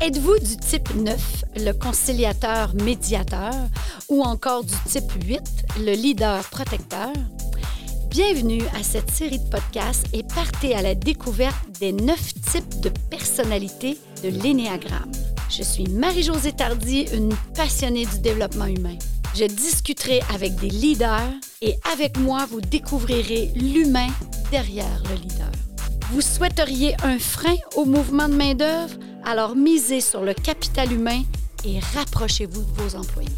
Êtes-vous du type 9, le conciliateur médiateur, ou encore du type 8, le leader protecteur? Bienvenue à cette série de podcasts et partez à la découverte des neuf types de personnalités de l'énéagramme. Je suis Marie-Josée Tardy, une passionnée du développement humain. Je discuterai avec des leaders et avec moi, vous découvrirez l'humain derrière le leader. Vous souhaiteriez un frein au mouvement de main-d'œuvre? Alors misez sur le capital humain et rapprochez-vous de vos employés.